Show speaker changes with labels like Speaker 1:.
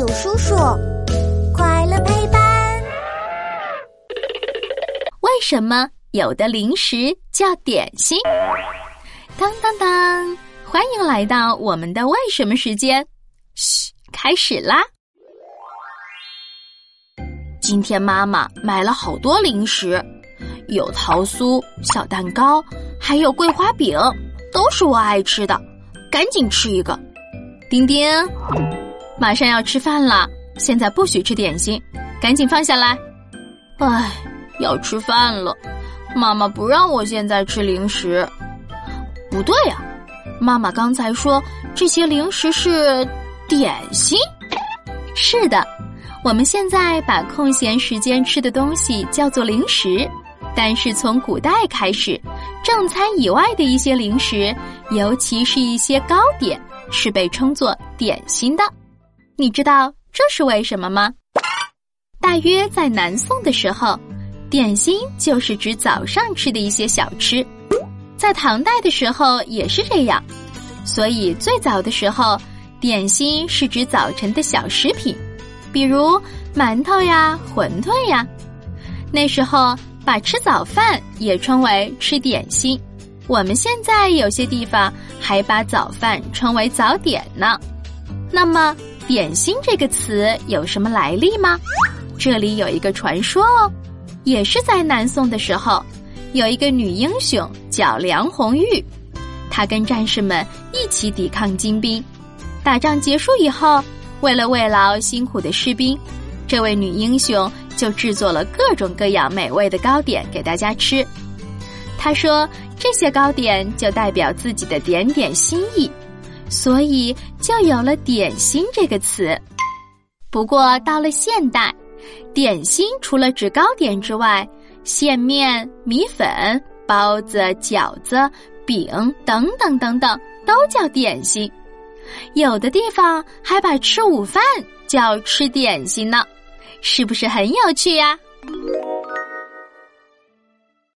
Speaker 1: 有叔叔，快乐陪伴。
Speaker 2: 为什么有的零食叫点心？当当当！欢迎来到我们的为什么时间。嘘，开始啦！今天妈妈买了好多零食，有桃酥、小蛋糕，还有桂花饼，都是我爱吃的。赶紧吃一个，丁丁。马上要吃饭了，现在不许吃点心，赶紧放下来。唉，要吃饭了，妈妈不让我现在吃零食。不对呀，妈妈刚才说这些零食是点心。是的，我们现在把空闲时间吃的东西叫做零食，但是从古代开始，正餐以外的一些零食，尤其是一些糕点，是被称作点心的。你知道这是为什么吗？大约在南宋的时候，点心就是指早上吃的一些小吃。在唐代的时候也是这样，所以最早的时候，点心是指早晨的小食品，比如馒头呀、馄饨呀。那时候把吃早饭也称为吃点心。我们现在有些地方还把早饭称为早点呢。那么。点心这个词有什么来历吗？这里有一个传说哦，也是在南宋的时候，有一个女英雄叫梁红玉，她跟战士们一起抵抗金兵。打仗结束以后，为了慰劳辛苦的士兵，这位女英雄就制作了各种各样美味的糕点给大家吃。她说，这些糕点就代表自己的点点心意。所以就有了“点心”这个词。不过到了现代，点心除了指糕点之外，馅面、米粉、包子、饺子、饼等等等等都叫点心。有的地方还把吃午饭叫吃点心呢，是不是很有趣呀？